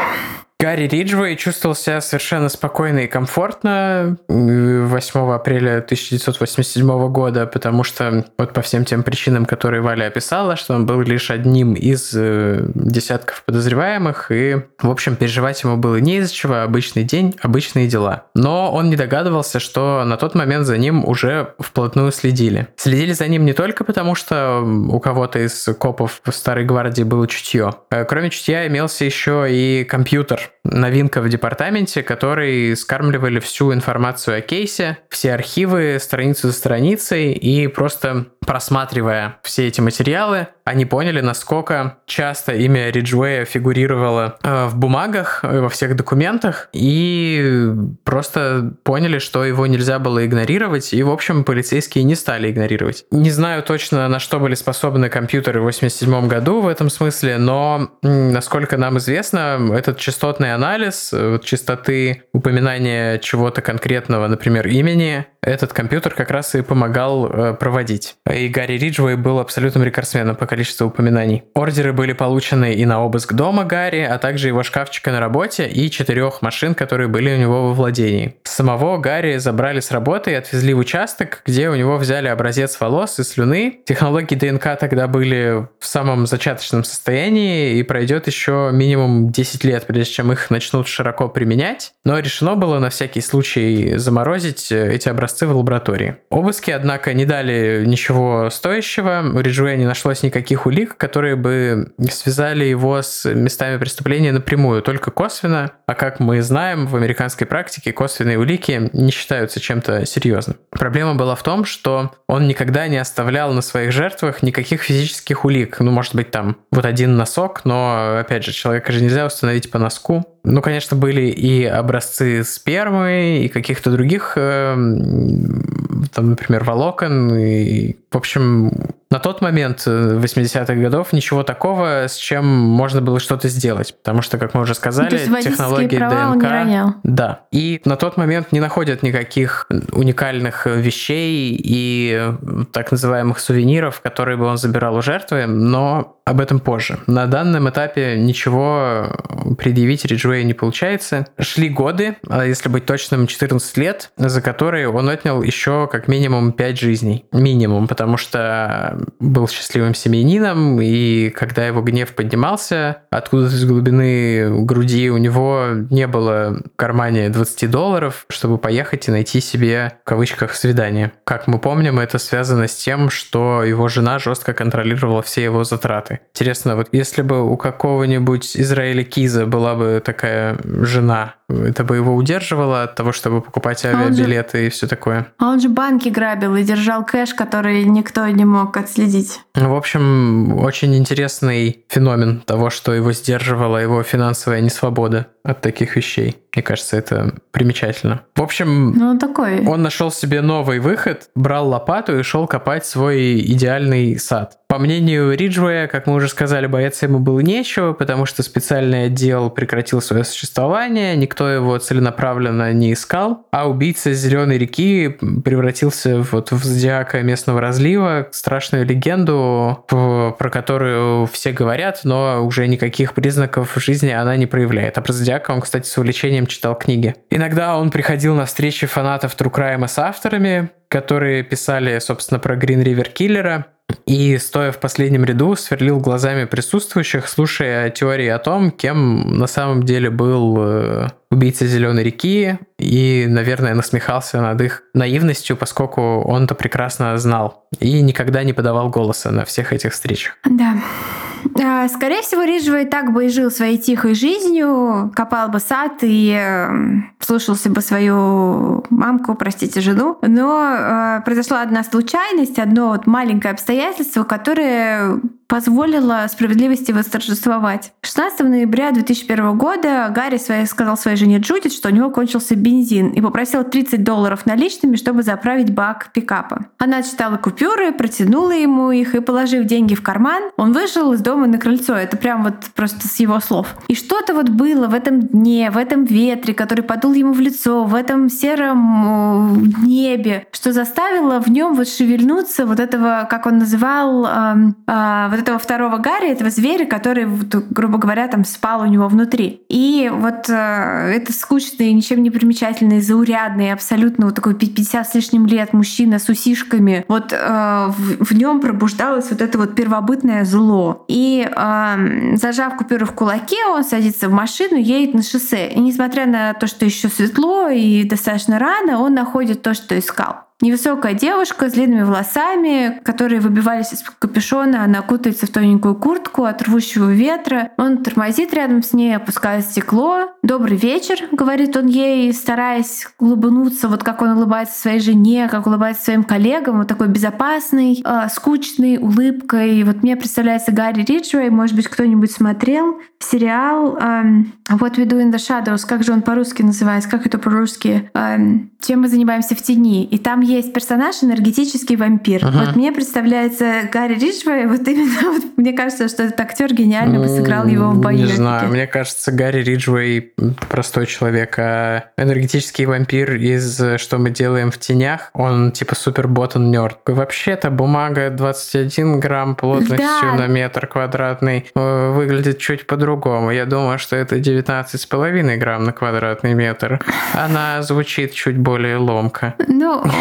Гарри Риджвей чувствовал себя совершенно спокойно и комфортно 8 апреля 1987 года, потому что вот по всем тем причинам, которые Валя описала, что он был лишь одним из э, десятков подозреваемых, и, в общем, переживать ему было не из-за чего, обычный день, обычные дела. Но он не догадывался, что на тот момент за ним уже вплотную следили. Следили за ним не только потому, что у кого-то из копов в Старой Гвардии было чутье. Э, кроме чутья имелся еще и компьютер, новинка в департаменте, которые скармливали всю информацию о кейсе, все архивы, страницу за страницей, и просто просматривая все эти материалы, они поняли, насколько часто имя Риджуэя фигурировало э, в бумагах, э, во всех документах, и просто поняли, что его нельзя было игнорировать, и, в общем, полицейские не стали игнорировать. Не знаю точно, на что были способны компьютеры в 87 году в этом смысле, но, насколько нам известно, этот частотный анализ э, частоты упоминания чего-то конкретного, например, имени, этот компьютер как раз и помогал проводить. И Гарри Риджуэй был абсолютным рекордсменом по количеству упоминаний. Ордеры были получены и на обыск дома Гарри, а также его шкафчика на работе и четырех машин, которые были у него во владении. Самого Гарри забрали с работы и отвезли в участок, где у него взяли образец волос и слюны. Технологии ДНК тогда были в самом зачаточном состоянии и пройдет еще минимум 10 лет, прежде чем их начнут широко применять. Но решено было на всякий случай заморозить эти образцы в лаборатории. Обыски, однако, не дали ничего стоящего. У Риджуэя не нашлось никаких улик, которые бы связали его с местами преступления напрямую, только косвенно. А как мы знаем, в американской практике косвенные улики не считаются чем-то серьезным. Проблема была в том, что он никогда не оставлял на своих жертвах никаких физических улик. Ну, может быть, там вот один носок, но, опять же, человека же нельзя установить по носку. Ну, конечно, были и образцы спермы, и каких-то других, э, там, например, волокон, и, в общем, на тот момент 80-х э, годов ничего такого, с чем можно было что-то сделать, потому что, как мы уже сказали, ну, технологии права ДНК, он не ронял. да, и на тот момент не находят никаких уникальных вещей и так называемых сувениров, которые бы он забирал у жертвы, но об этом позже. На данном этапе ничего предъявить Риджуэю не получается. Шли годы, а если быть точным, 14 лет, за которые он отнял еще как минимум 5 жизней. Минимум, потому что был счастливым семьянином, и когда его гнев поднимался, откуда-то из глубины груди у него не было в кармане 20 долларов, чтобы поехать и найти себе, в кавычках, свидание. Как мы помним, это связано с тем, что его жена жестко контролировала все его затраты. Интересно, вот если бы у какого-нибудь Израиля Киза была бы такая жена, это бы его удерживало от того, чтобы покупать авиабилеты а же... и все такое? А он же банки грабил и держал кэш, который никто не мог отследить. В общем, очень интересный феномен того, что его сдерживала его финансовая несвобода от таких вещей. Мне кажется, это примечательно. В общем, ну, такой. он нашел себе новый выход, брал лопату и шел копать свой идеальный сад. По мнению Риджуэя, как мы уже сказали, бояться ему было нечего, потому что специальный отдел прекратил свое существование, никто его целенаправленно не искал, а убийца Зеленой реки превратился вот в зодиака местного разлива, страшную легенду, про которую все говорят, но уже никаких признаков жизни она не проявляет. А про зодиака он, кстати, с увлечением читал книги. Иногда он приходил на встречи фанатов True Crime с авторами, которые писали, собственно, про Green River Киллера, и, стоя в последнем ряду, сверлил глазами присутствующих, слушая теории о том, кем на самом деле был убийца Зеленой реки, и, наверное, насмехался над их наивностью, поскольку он-то прекрасно знал и никогда не подавал голоса на всех этих встречах. Да. А, скорее всего, Риджва и так бы и жил своей тихой жизнью, копал бы сад и э, слушался бы свою мамку, простите, жену. Но э, произошла одна случайность, одно вот маленькое обстоятельство, которое позволило справедливости восторжествовать. 16 ноября 2001 года Гарри своей, сказал своей жене Джудит, что у него кончился бензин и попросил 30 долларов наличными, чтобы заправить бак пикапа. Она читала купюры, протянула ему их и, положив деньги в карман, он вышел из дома на крыльцо. Это прям вот просто с его слов. И что-то вот было в этом дне, в этом ветре, который подул ему в лицо, в этом сером небе, что заставило в нем вот шевельнуться вот этого, как он называл, э, э, вот этого второго Гарри, этого зверя, который, грубо говоря, там спал у него внутри. И вот э, это скучный, ничем не примечательный, заурядный, абсолютно вот такой 50 с лишним лет мужчина с усишками, вот э, в, в нем пробуждалось вот это вот первобытное зло. И э, зажав купюру в кулаке, он садится в машину, едет на шоссе. И несмотря на то, что еще светло и достаточно рано, он находит то, что искал. Невысокая девушка с длинными волосами, которые выбивались из капюшона, она кутается в тоненькую куртку от рвущего ветра. Он тормозит рядом с ней, опускает стекло. «Добрый вечер», — говорит он ей, стараясь улыбнуться, вот как он улыбается своей жене, как улыбается своим коллегам, вот такой безопасный, э, скучной улыбкой. Вот мне представляется Гарри Риджвей, может быть, кто-нибудь смотрел сериал эм, What We in the Shadows, как же он по-русски называется, как это по-русски, эм, чем мы занимаемся в тени. И там есть персонаж энергетический вампир. Uh-huh. Вот мне представляется Гарри Риджвей, вот именно, вот, мне кажется, что этот актер гениально бы сыграл его в бою. Не знаю, мне кажется, Гарри Риджвей простой человек, а энергетический вампир из «Что мы делаем в тенях», он типа супер ботан нерд. Вообще-то бумага 21 грамм плотностью да. на метр квадратный э, выглядит чуть по-другому. Я думаю, что это 19,5 грамм на квадратный метр. Она звучит чуть более ломко. Ну,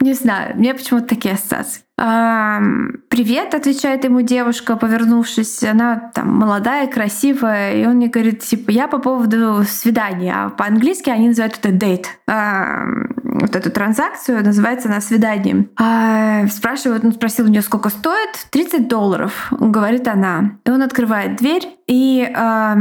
не знаю, мне почему-то такие ассоциации. «Привет», — отвечает ему девушка, повернувшись. Она там молодая, красивая. И он мне говорит, типа, я по поводу свидания. А по-английски они называют это date. Вот эту транзакцию называется на свиданием. А, спрашивает, он спросил у нее, сколько стоит. 30 долларов, говорит она. И он открывает дверь и э,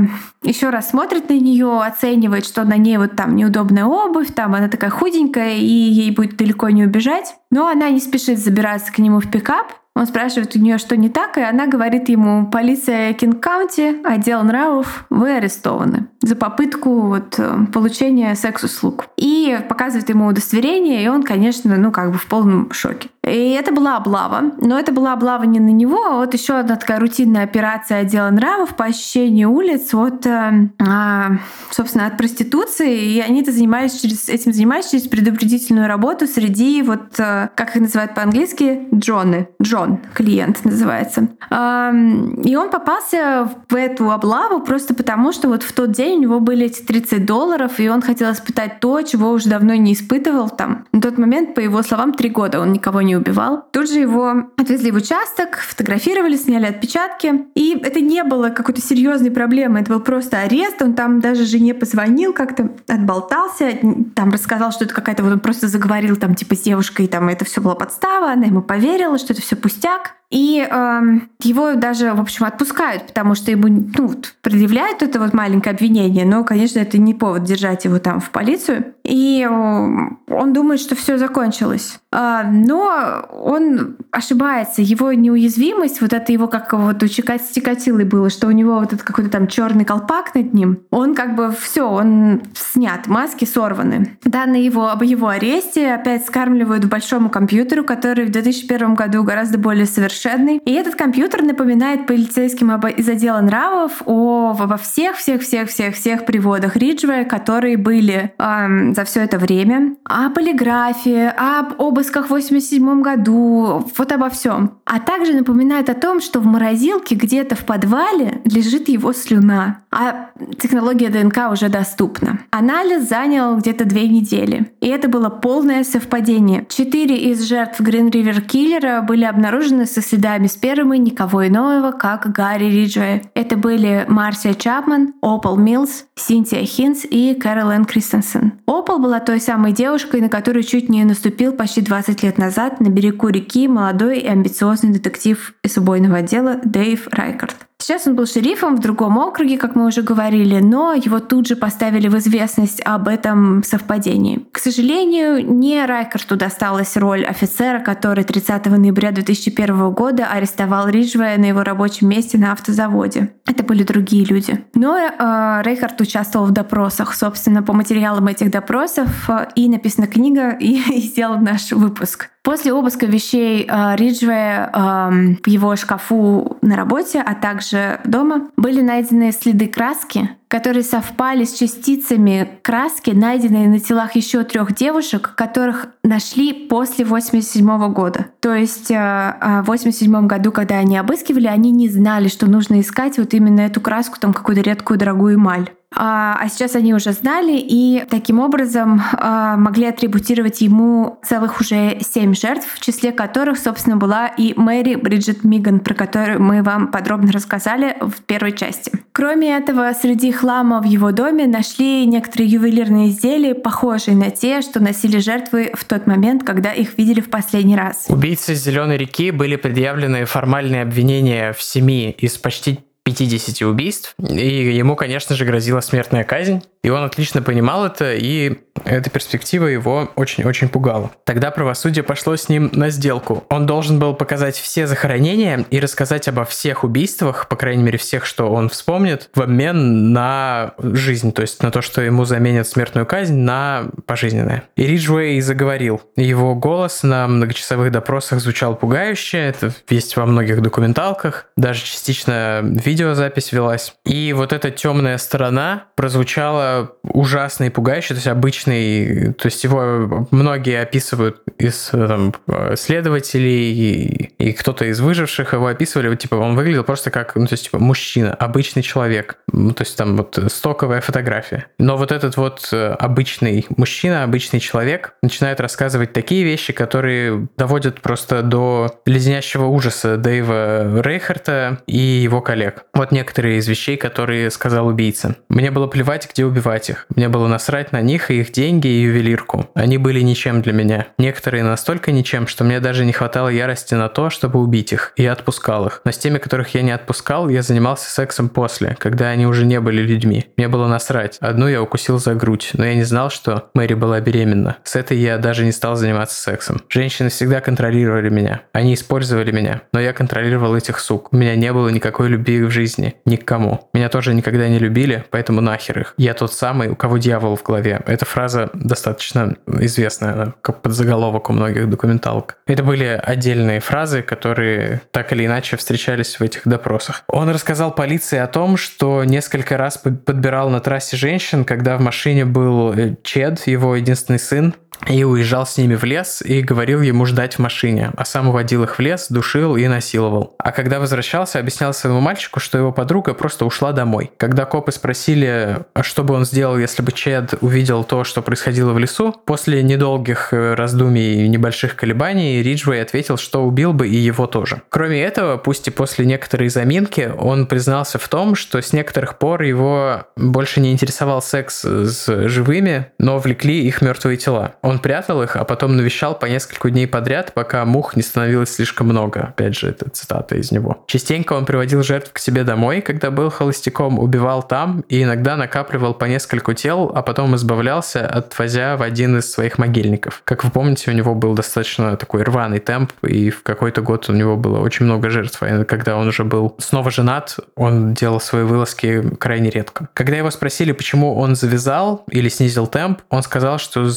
еще раз смотрит на нее, оценивает, что на ней вот там неудобная обувь, там она такая худенькая, и ей будет далеко не убежать. Но она не спешит забираться к нему в пикап, он спрашивает у нее, что не так, и она говорит ему, полиция Кинг-Каунти, отдел нравов, вы арестованы за попытку вот, э, получения секс-услуг. И показывает ему удостоверение, и он, конечно, ну как бы в полном шоке. И это была облава. Но это была облава не на него, а вот еще одна такая рутинная операция отдела нравов по очищению улиц от, э, а, собственно, от проституции. И они это занимались через, этим занимались через предупредительную работу среди вот, э, как их называют по-английски, john ы. John, клиент называется. И он попался в эту облаву просто потому, что вот в тот день у него были эти 30 долларов, и он хотел испытать то, чего уже давно не испытывал там. На тот момент, по его словам, три года он никого не убивал. Тут же его отвезли в участок, фотографировали, сняли отпечатки. И это не было какой-то серьезной проблемой, это был просто арест. Он там даже жене позвонил, как-то отболтался, там рассказал, что это какая-то вот он просто заговорил там типа с девушкой, там это все была подстава, она ему поверила, что это все пустяк. И э, его даже, в общем, отпускают, потому что ему ну, предъявляют это вот маленькое обвинение, но, конечно, это не повод держать его там в полицию. И э, он думает, что все закончилось. Э, но он ошибается. Его неуязвимость, вот это его как вот у Чикатилы было, что у него вот этот какой-то там черный колпак над ним, он как бы все, он снят, маски сорваны. Данные его об его аресте опять скармливают большому компьютеру, который в 2001 году гораздо более совершенный совершенный. И этот компьютер напоминает полицейским из отдела нравов о, во всех-всех-всех-всех-всех приводах Риджвея, которые были эм, за все это время, о полиграфии, об обысках в 87 году, вот обо всем. А также напоминает о том, что в морозилке где-то в подвале лежит его слюна, а технология ДНК уже доступна. Анализ занял где-то две недели, и это было полное совпадение. Четыре из жертв Green River Killer были обнаружены со следами спермы никого иного, как Гарри Риджуэй. Это были Марсия Чапман, Опал Милс, Синтия Хинс и Кэролайн Кристенсен. Опал была той самой девушкой, на которую чуть не наступил почти 20 лет назад на берегу реки молодой и амбициозный детектив из убойного отдела Дэйв Райкард. Сейчас он был шерифом в другом округе, как мы уже говорили, но его тут же поставили в известность об этом совпадении. К сожалению, не Райкарту досталась роль офицера, который 30 ноября 2001 года арестовал Риджвея на его рабочем месте на автозаводе. Это были другие люди. Но э, Рейхард участвовал в допросах. Собственно, по материалам этих допросов э, и написана книга, и, и сделан наш выпуск. После обыска вещей э, Риджвея э, в его шкафу на работе, а также дома, были найдены следы краски, которые совпали с частицами краски, найденные на телах еще трех девушек, которых нашли после 87 года. То есть э, в 87 году, когда они обыскивали, они не знали, что нужно искать вот именно эту краску, там какую-то редкую дорогую эмаль. А, а сейчас они уже знали и таким образом а, могли атрибутировать ему целых уже семь жертв, в числе которых, собственно, была и Мэри Бриджит Миган, про которую мы вам подробно рассказали в первой части. Кроме этого, среди хлама в его доме нашли некоторые ювелирные изделия, похожие на те, что носили жертвы в тот момент, когда их видели в последний раз. Убийцы Зеленой реки были предъявлены формальные обвинения в семи из почти 50 убийств, и ему, конечно же, грозила смертная казнь. И он отлично понимал это, и эта перспектива его очень-очень пугала. Тогда правосудие пошло с ним на сделку. Он должен был показать все захоронения и рассказать обо всех убийствах, по крайней мере, всех, что он вспомнит, в обмен на жизнь, то есть на то, что ему заменят смертную казнь на пожизненное. И Риджуэй заговорил. Его голос на многочасовых допросах звучал пугающе, это есть во многих документалках, даже частично видеозапись велась. И вот эта темная сторона прозвучала ужасно и пугающе, то есть обычный, то есть его многие описывают из там, следователей и, кто-то из выживших его описывали, типа он выглядел просто как, ну то есть типа мужчина, обычный человек, ну, то есть там вот стоковая фотография. Но вот этот вот э, обычный мужчина, обычный человек начинает рассказывать такие вещи, которые доводят просто до леденящего ужаса Дэйва Рейхарта и его коллег. Вот некоторые из вещей, которые сказал убийца. Мне было плевать, где убивать их. Мне было насрать на них и их деньги и ювелирку. Они были ничем для меня. Некоторые настолько ничем, что мне даже не хватало ярости на то, чтобы убить их. И я отпускал их. Но с теми, которых я не отпускал, я занимался сексом после, когда они уже не были людьми. Мне было насрать. Одну я укусил за грудь, но я не знал, что Мэри была беременна. С этой я даже не стал заниматься сексом. Женщины всегда контролировали меня. Они использовали меня, но я контролировал этих сук. У меня не было никакой любви в жизни. Ни к кому. Меня тоже никогда не любили, поэтому нахер их. Я тот самый, у кого дьявол в голове. Эта фраза достаточно известная, как подзаголовок у многих документалок. Это были отдельные фразы, которые так или иначе встречались в этих допросах. Он рассказал полиции о том, что несколько раз подбирал на трассе женщин, когда в машине был э, Чед, его единственный сын, и уезжал с ними в лес и говорил ему ждать в машине, а сам уводил их в лес, душил и насиловал. А когда возвращался, объяснял своему мальчику, что его подруга просто ушла домой. Когда копы спросили, а что бы он сделал, если бы Чед увидел то, что происходило в лесу, после недолгих э, раздумий и небольших колебаний Риджвей ответил, что убил бы и его тоже. Кроме этого, пусть и после некоторой заминки, он признался в том, что с некоторых пор его больше не интересовал секс с живыми, но влекли их мертвые тела. Он прятал их, а потом навещал по несколько дней подряд, пока мух не становилось слишком много. Опять же, это цитата из него. Частенько он приводил жертв к себе домой, когда был холостяком, убивал там и иногда накапливал по нескольку тел, а потом избавлялся, отвозя в один из своих могильников. Как вы помните, у него был достаточно такой рваный темп, и в какой-то год у него было очень много жертв. И когда он уже был снова женат, он делал свои вылазки крайне редко. Когда его спросили, почему он завязал или снизил темп, он сказал, что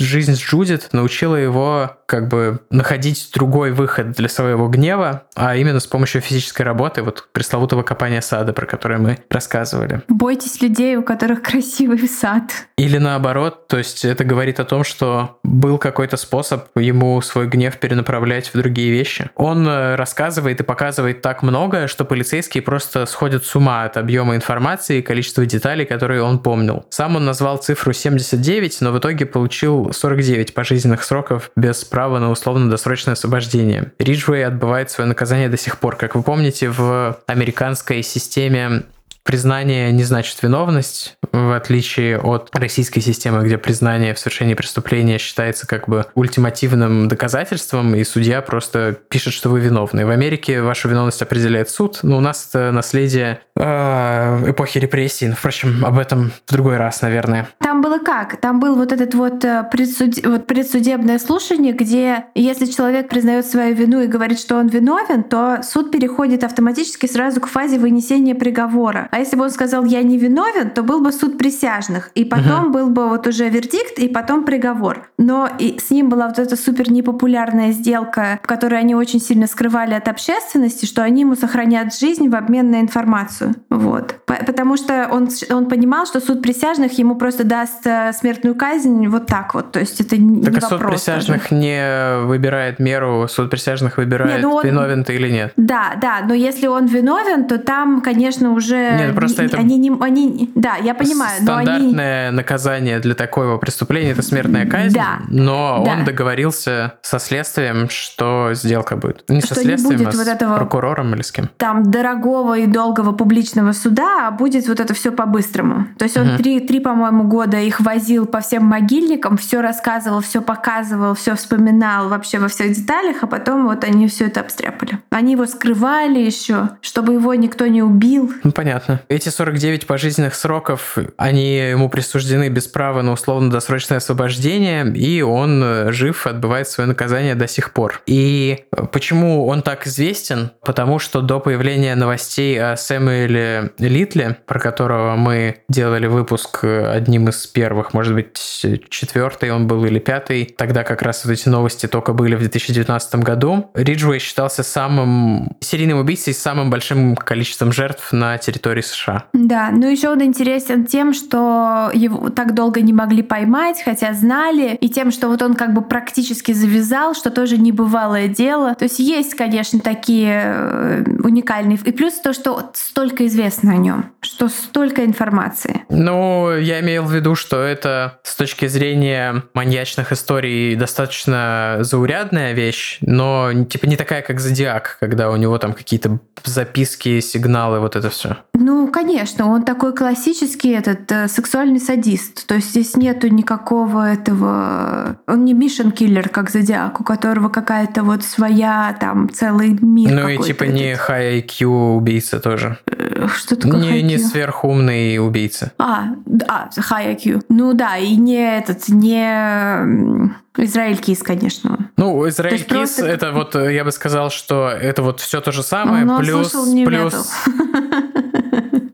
жизнь с Джудит научила его как бы находить другой выход для своего гнева, а именно с помощью физической работы, вот пресловутого копания сада, про которое мы рассказывали. Бойтесь людей, у которых красивый сад. Или наоборот, то есть это говорит о том, что был какой-то способ ему свой гнев перенаправлять в другие вещи. Он э, рассказывает и показывает так много, что полицейские просто сходят с ума от объема информации и количества деталей, которые он помнил. Сам он назвал цифру 79, но в итоге получил 49 пожизненных сроков без права на условно-досрочное освобождение. Риджуэй отбывает свое наказание до сих пор. Как вы помните, в американской системе признание не значит виновность, в отличие от российской системы, где признание в совершении преступления считается как бы ультимативным доказательством, и судья просто пишет, что вы виновны. В Америке вашу виновность определяет суд, но у нас это наследие э, эпохи репрессий. Впрочем, об этом в другой раз, наверное. Там было как? Там был вот этот вот, э, предсуд... вот предсудебное слушание, где если человек признает свою вину и говорит, что он виновен, то суд переходит автоматически сразу к фазе вынесения приговора. А если бы он сказал «я не виновен», то был бы суд присяжных, и потом угу. был бы вот уже вердикт, и потом приговор. Но и с ним была вот эта супер непопулярная сделка, в которой они очень сильно скрывали от общественности, что они ему сохранят жизнь в обмен на информацию. Вот. Потому что он, он понимал, что суд присяжных ему просто даст э, смертную казнь вот так вот. То есть это не так вопрос. суд присяжных даже. не выбирает меру, суд присяжных выбирает, нет, ну он... виновен ты или нет. Да, да, но если он виновен, то там, конечно, уже... Нет, просто это... Они не... Они... Да, я понимаю, но они... наказание для такого преступления — это смертная казнь, да. но да. он договорился со следствием, что сделка будет. Не что со следствием, не будет а вот с этого... прокурором или с кем. Там дорогого и долгого публичного суда, а будет вот это все по-быстрому. То есть он три, три, по-моему, года их возил по всем могильникам, все рассказывал, все показывал, все вспоминал вообще во всех деталях, а потом вот они все это обстряпали. Они его скрывали еще, чтобы его никто не убил. Ну, понятно. Эти 49 пожизненных сроков, они ему присуждены без права на условно-досрочное освобождение, и он э, жив, отбывает свое наказание до сих пор. И почему он так известен? Потому что до появления новостей о Сэмюэле Литле, про которого мы делали выпуск э, одним из первых, может быть, четвертый он был или пятый, тогда как раз вот эти новости только были в 2019 году, Риджуэй считался самым серийным убийцей с самым большим количеством жертв на территории США. Да, ну еще он интересен тем, что его так долго не могли поймать, хотя знали, и тем, что вот он как бы практически завязал, что тоже небывалое дело. То есть есть, конечно, такие э, уникальные. И плюс то, что столько известно о нем, что столько информации. Ну, я имел в виду, что это с точки зрения маньячных историй достаточно заурядная вещь, но типа не такая, как Зодиак, когда у него там какие-то записки, сигналы, вот это все. Ну, конечно, он такой классический этот э, сексуальный садист. То есть здесь нету никакого этого... Он не мишен киллер, как Зодиак, у которого какая-то вот своя там целый мир. Ну и типа этот. не high IQ убийца тоже. Э, что такое Не, не сверхумный убийца. А, а, high IQ. Ну да, и не этот, не Израиль Кис, конечно. Ну, Израиль Кис, просто... это вот, я бы сказал, что это вот все то же самое, Он плюс... плюс...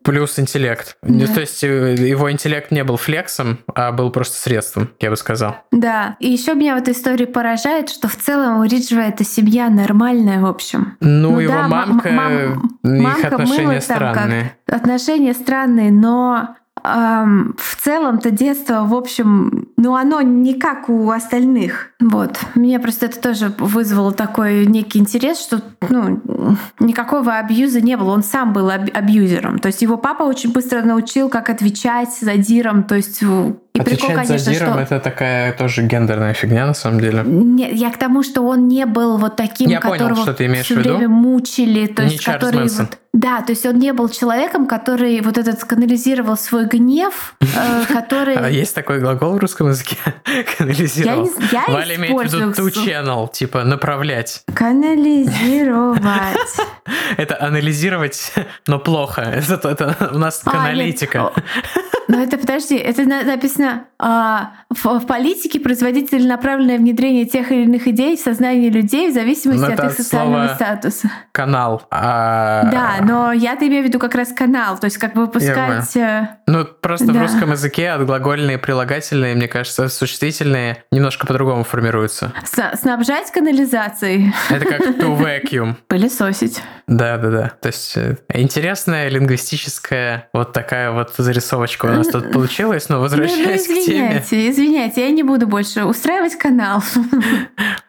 Плюс интеллект. Да. То есть э, его интеллект не был флексом, а был просто средством, я бы сказал. Да. И еще меня в этой истории поражает, что в целом у Риджва эта семья нормальная, в общем. Ну, ну его да, мамка, мам, их мамка отношения странные. Отношения странные, но в целом-то детство, в общем, ну оно не как у остальных. Вот. Мне просто это тоже вызвало такой некий интерес, что ну, никакого абьюза не было. Он сам был абьюзером. То есть его папа очень быстро научил, как отвечать задиром. То есть и Отвечать прикол, конечно, задиром что... это такая тоже гендерная фигня на самом деле. Нет, я к тому, что он не был вот таким, я которого понял, что ты имеешь все в виду. время мучили, то не есть Чарльз который Мэнсон. вот да, то есть он не был человеком, который вот этот канализировал свой гнев, э, который... А есть такой глагол в русском языке? Канализировал. Валя имеет в виду to channel, типа направлять. Канализировать. Это анализировать, но плохо. Это, у нас а, аналитика. Но это, подожди, это написано а, в, в политике производить направленное внедрение тех или иных идей в сознание людей в зависимости но от их социального статуса. Канал. А... Да, но я-то имею в виду как раз канал, то есть как выпускать... Э, ну, просто да. в русском языке отглагольные, прилагательные, мне кажется, существительные немножко по-другому формируются. С снабжать канализацией. Это как to vacuum. Пылесосить. Да, да, да. То есть э, интересная лингвистическая вот такая вот зарисовочка нас тут получилась, но возвращаясь ну, ну, к теме. Извиняйте, извиняйте, я не буду больше устраивать канал.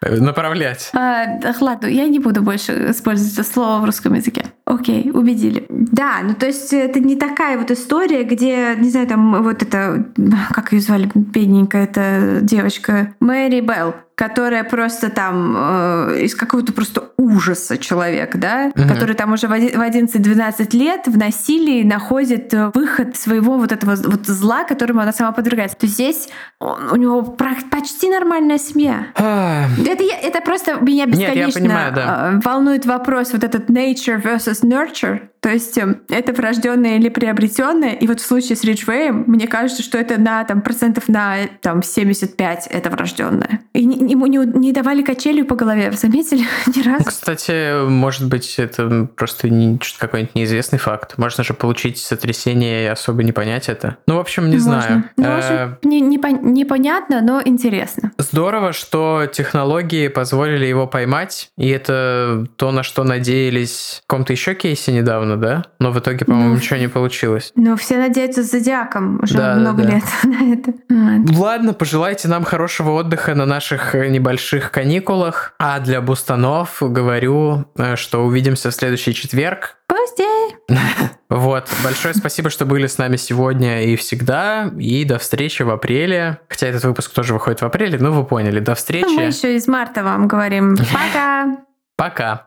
Направлять. А, ладно, я не буду больше использовать это слово в русском языке. Окей, убедили. Да, ну то есть это не такая вот история, где, не знаю, там вот это, как ее звали, бедненькая эта девочка, Мэри Белл которая просто там э, из какого-то просто ужаса человек, да, угу. который там уже в 11-12 лет в насилии находит выход своего вот этого вот зла, которому она сама подвергается. То есть здесь он, у него почти нормальная семья. Это, это просто меня бесконечно Нет, понимаю, да. Э, волнует вопрос вот этот nature versus nurture. То есть эм, это врожденное или приобретенное. И вот в случае с Риджвеем, мне кажется, что это на там, процентов на там, 75 это врожденное. И ему не, не давали качелью по голове, заметили? Ни разу. Кстати, может быть, это просто не, какой-нибудь неизвестный факт. Можно же получить сотрясение и особо не понять это. Ну, в общем, не Можно. знаю. Ну, в Э, общем, не- непон- непонятно, но интересно. Здорово, что технологии позволили его поймать, и это то, на что надеялись в каком-то еще кейсе недавно, да? Но в итоге, по-моему, Ну, ничего не получилось. Но все надеются с Зодиаком уже Да, да, много да. лет на это. Вот. Ладно, пожелайте нам хорошего отдыха на наших э, небольших каникулах. А для бустанов говорю, э, что увидимся в следующий четверг. День. Вот, большое спасибо, что были с нами сегодня и всегда. И до встречи в апреле. Хотя этот выпуск тоже выходит в апреле, ну вы поняли. До Ну, Мы встречи. еще из марта вам говорим. Пока. Пока.